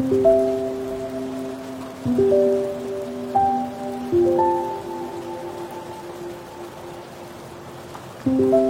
thank you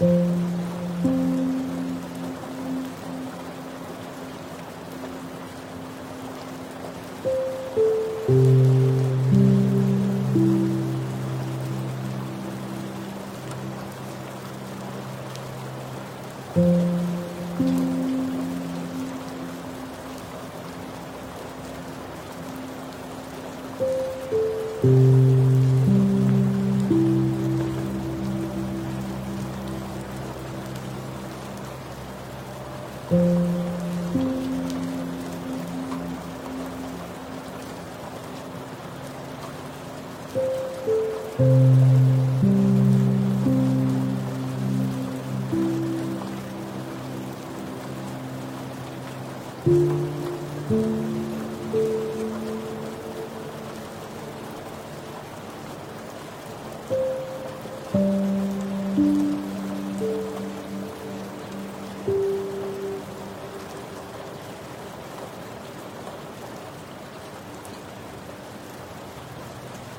嗯。